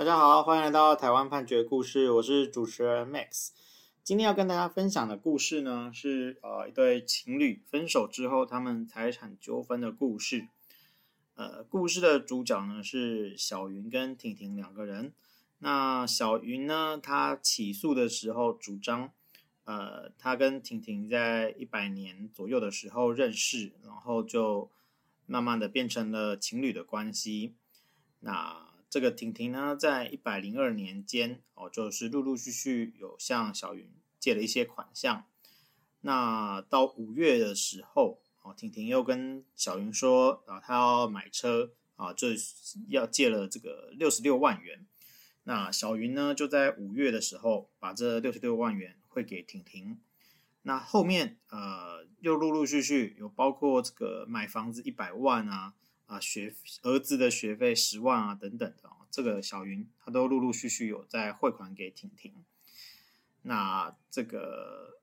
大家好，欢迎来到台湾判决故事，我是主持人 Max。今天要跟大家分享的故事呢，是呃一对情侣分手之后他们财产纠纷的故事。呃，故事的主角呢是小云跟婷婷两个人。那小云呢，她起诉的时候主张，呃，她跟婷婷在一百年左右的时候认识，然后就慢慢的变成了情侣的关系。那这个婷婷呢，在一百零二年间哦，就是陆陆续续有向小云借了一些款项。那到五月的时候，哦，婷婷又跟小云说啊，她要买车啊，就要借了这个六十六万元。那小云呢，就在五月的时候把这六十六万元汇给婷婷。那后面呃，又陆陆续续有包括这个买房子一百万啊。啊，学儿子的学费十万啊，等等的哦，这个小云他都陆陆续续有在汇款给婷婷。那这个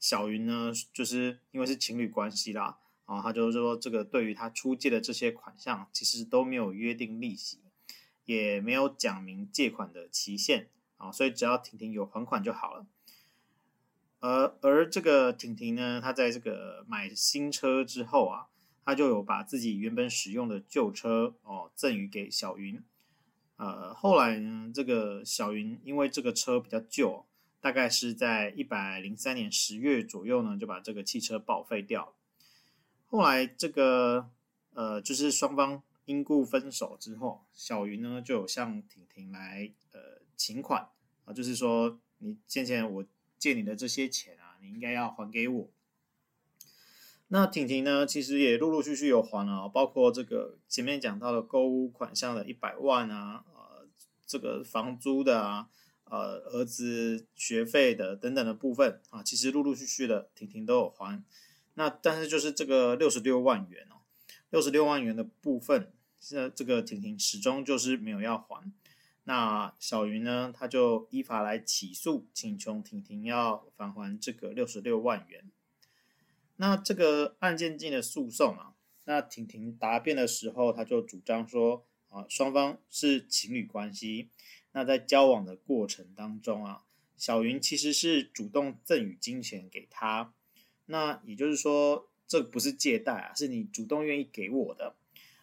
小云呢，就是因为是情侣关系啦，啊，他就是说这个对于他出借的这些款项，其实都没有约定利息，也没有讲明借款的期限啊，所以只要婷婷有还款就好了。而而这个婷婷呢，她在这个买新车之后啊。他就有把自己原本使用的旧车哦赠予给小云，呃，后来呢，这个小云因为这个车比较旧，大概是在一百零三年十月左右呢，就把这个汽车报废掉了。后来这个呃，就是双方因故分手之后，小云呢就有向婷婷来呃请款啊，就是说你先前我借你的这些钱啊，你应该要还给我。那婷婷呢，其实也陆陆续续有还了，包括这个前面讲到的购物款项的一百万啊，呃，这个房租的啊，呃，儿子学费的等等的部分啊，其实陆陆续续的婷婷都有还。那但是就是这个六十六万元哦，六十六万元的部分，现在这个婷婷始终就是没有要还。那小云呢，他就依法来起诉，请求婷婷要返还这个六十六万元。那这个案件进了诉讼啊，那婷婷答辩的时候，他就主张说啊，双方是情侣关系。那在交往的过程当中啊，小云其实是主动赠与金钱给他。那也就是说，这不是借贷啊，是你主动愿意给我的。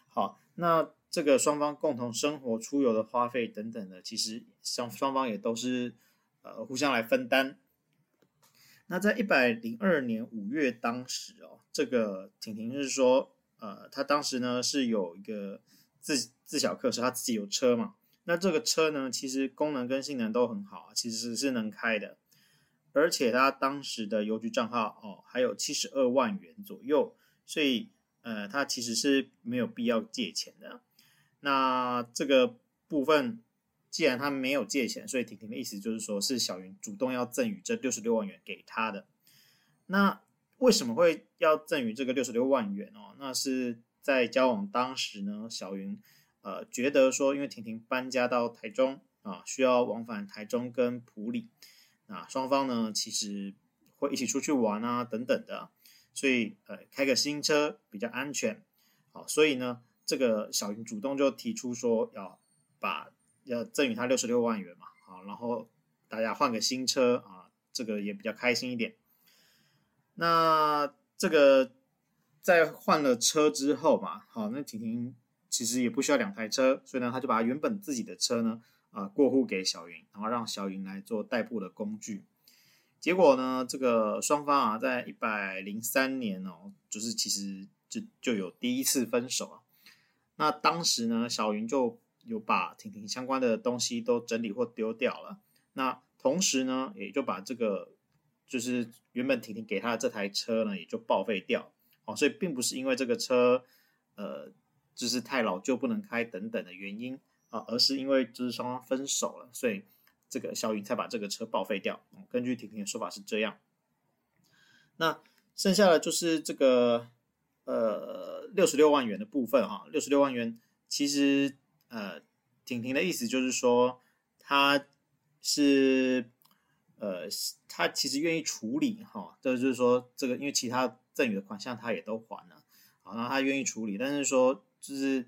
好，那这个双方共同生活、出游的花费等等的，其实双双方也都是呃互相来分担。那在一百零二年五月当时哦，这个婷婷是说，呃，她当时呢是有一个自自小客车，她自己有车嘛。那这个车呢，其实功能跟性能都很好，其实是能开的。而且她当时的邮局账号哦，还有七十二万元左右，所以呃，她其实是没有必要借钱的。那这个部分。既然他没有借钱，所以婷婷的意思就是说，是小云主动要赠与这六十六万元给他的。那为什么会要赠与这个六十六万元哦？那是在交往当时呢，小云呃觉得说，因为婷婷搬家到台中啊，需要往返台中跟埔里，啊双方呢其实会一起出去玩啊等等的，所以呃开个新车比较安全，好，所以呢这个小云主动就提出说要把。要赠予他六十六万元嘛，好，然后大家换个新车啊，这个也比较开心一点。那这个在换了车之后嘛，好，那婷婷其实也不需要两台车，所以呢，他就把原本自己的车呢啊过户给小云，然后让小云来做代步的工具。结果呢，这个双方啊，在一百零三年哦，就是其实就就有第一次分手啊。那当时呢，小云就。有把婷婷相关的东西都整理或丢掉了，那同时呢，也就把这个就是原本婷婷给他的这台车呢，也就报废掉。哦，所以并不是因为这个车，呃，就是太老旧不能开等等的原因啊，而是因为就是双方分手了，所以这个小云才把这个车报废掉。根据婷婷的说法是这样。那剩下的就是这个呃六十六万元的部分哈，六十六万元其实。呃，婷婷的意思就是说，他是呃，他其实愿意处理哈，这就是说，这个因为其他赠与的款项他也都还了，好，那他愿意处理，但是说就是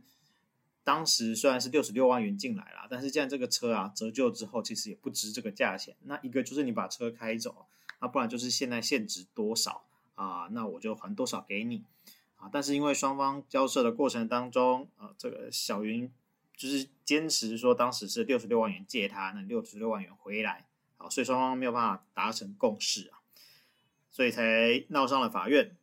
当时虽然是六十六万元进来了，但是既然这个车啊折旧之后其实也不值这个价钱。那一个就是你把车开走，那不然就是现在现值多少啊？那我就还多少给你啊？但是因为双方交涉的过程当中，啊，这个小云就是坚持说当时是六十六万元借他，那六十六万元回来，啊，所以双方没有办法达成共识啊，所以才闹上了法院。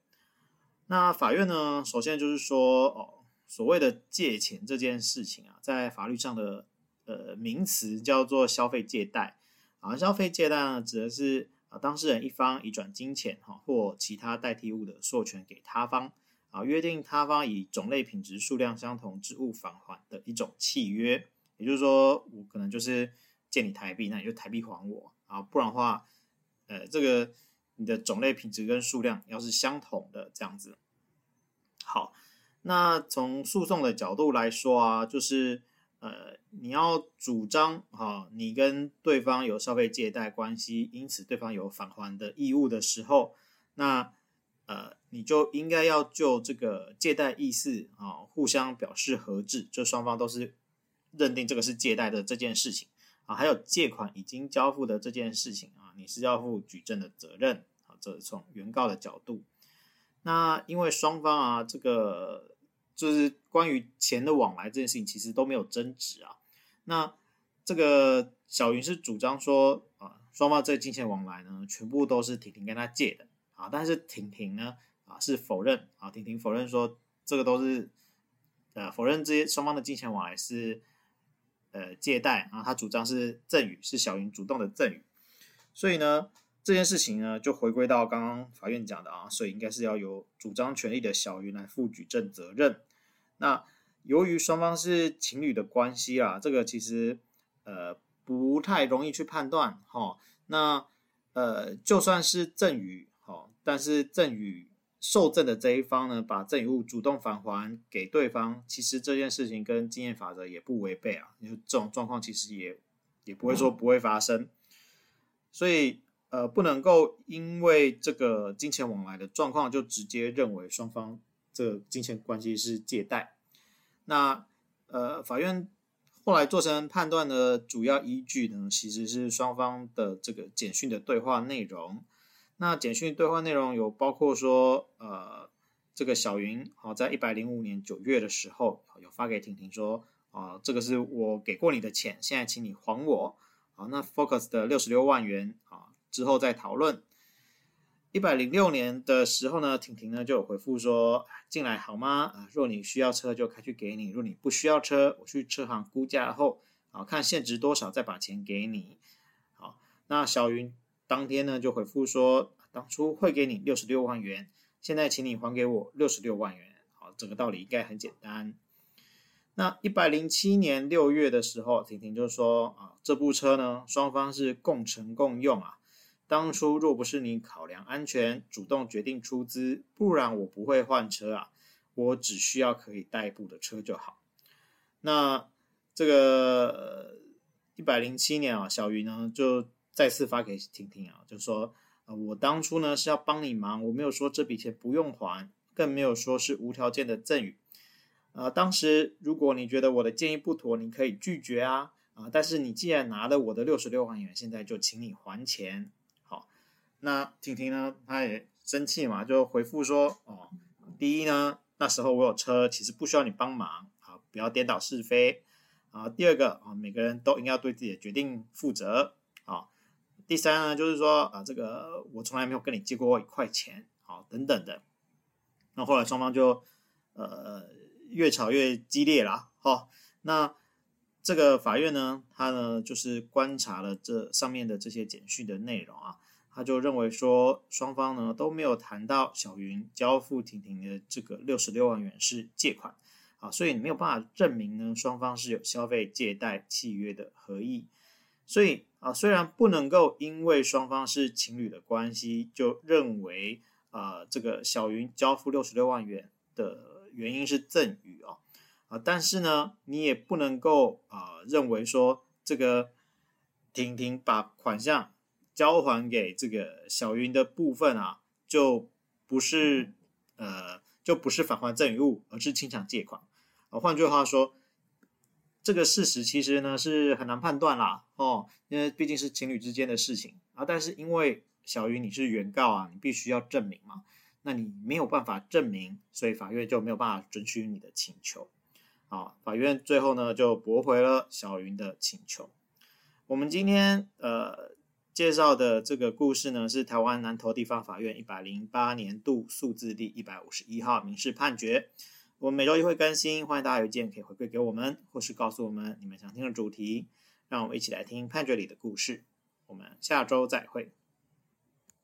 那法院呢，首先就是说哦。所谓的借钱这件事情啊，在法律上的呃名词叫做消费借贷啊。消费借贷呢，指的是啊当事人一方移转金钱哈或其他代替物的授权给他方啊，约定他方以种类、品质、数量相同之物返还的一种契约。也就是说，我可能就是借你台币，那你就台币还我啊，不然的话，呃，这个你的种类、品质跟数量要是相同的这样子，好。那从诉讼的角度来说啊，就是呃，你要主张哈，你跟对方有消费借贷关系，因此对方有返还的义务的时候，那呃，你就应该要就这个借贷意思啊，互相表示合致，就双方都是认定这个是借贷的这件事情啊，还有借款已经交付的这件事情啊，你是要负举证的责任啊，这是从原告的角度。那因为双方啊，这个。就是关于钱的往来这件事情，其实都没有争执啊。那这个小云是主张说啊，双方这金钱往来呢，全部都是婷婷跟他借的啊。但是婷婷呢啊是否认啊，婷婷否认说这个都是呃否认这些双方的金钱往来是呃借贷啊，他主张是赠与，是小云主动的赠与。所以呢，这件事情呢就回归到刚刚法院讲的啊，所以应该是要由主张权利的小云来负举证责任。那由于双方是情侣的关系啊，这个其实呃不太容易去判断哈、哦。那呃就算是赠与，但是赠与受赠的这一方呢，把赠与物主动返还给对方，其实这件事情跟经验法则也不违背啊。因为这种状况其实也也不会说不会发生，所以呃不能够因为这个金钱往来的状况就直接认为双方。这个金钱关系是借贷，那呃，法院后来做成判断的主要依据呢，其实是双方的这个简讯的对话内容。那简讯对话内容有包括说，呃，这个小云好在一百零五年九月的时候有发给婷婷说，啊、呃，这个是我给过你的钱，现在请你还我。好，那 Focus 的六十六万元啊，之后再讨论。一百零六年的时候呢，婷婷呢就有回复说，进来好吗？啊，若你需要车就开去给你，若你不需要车，我去车行估价后，啊，看现值多少再把钱给你。好，那小云当天呢就回复说，当初汇给你六十六万元，现在请你还给我六十六万元。好，这个道理应该很简单。那一百零七年六月的时候，婷婷就说，啊，这部车呢，双方是共乘共用啊。当初若不是你考量安全，主动决定出资，不然我不会换车啊。我只需要可以代步的车就好。那这个一百零七年啊，小鱼呢就再次发给婷婷啊，就说啊，我当初呢是要帮你忙，我没有说这笔钱不用还，更没有说是无条件的赠与。啊，当时如果你觉得我的建议不妥，你可以拒绝啊啊，但是你既然拿了我的六十六万元，现在就请你还钱。好那婷婷呢，她也生气嘛，就回复说：“哦，第一呢，那时候我有车，其实不需要你帮忙，啊，不要颠倒是非，啊，第二个啊，每个人都应该对自己的决定负责，啊，第三呢，就是说啊，这个我从来没有跟你借过一块钱，好，等等的。那后来双方就呃越吵越激烈了，好，那这个法院呢，他呢就是观察了这上面的这些简讯的内容啊。”他就认为说，双方呢都没有谈到小云交付婷婷的这个六十六万元是借款，啊，所以没有办法证明呢双方是有消费借贷契约的合意。所以啊，虽然不能够因为双方是情侣的关系，就认为啊这个小云交付六十六万元的原因是赠与啊，啊，但是呢你也不能够啊认为说这个婷婷把款项。交还给这个小云的部分啊，就不是呃，就不是返还赠与物，而是清偿借款。啊，换句话说，这个事实其实呢是很难判断啦，哦，因为毕竟是情侣之间的事情啊。但是因为小鱼你是原告啊，你必须要证明嘛，那你没有办法证明，所以法院就没有办法准许你的请求。啊，法院最后呢就驳回了小云的请求。我们今天呃介绍的这个故事呢，是台湾南投地方法院一百零八年度诉字第一百五十一号民事判决。我们每周一会更新，欢迎大家邮件可以回馈给我们，或是告诉我们你们想听的主题，让我们一起来听判决里的故事。我们下周再会。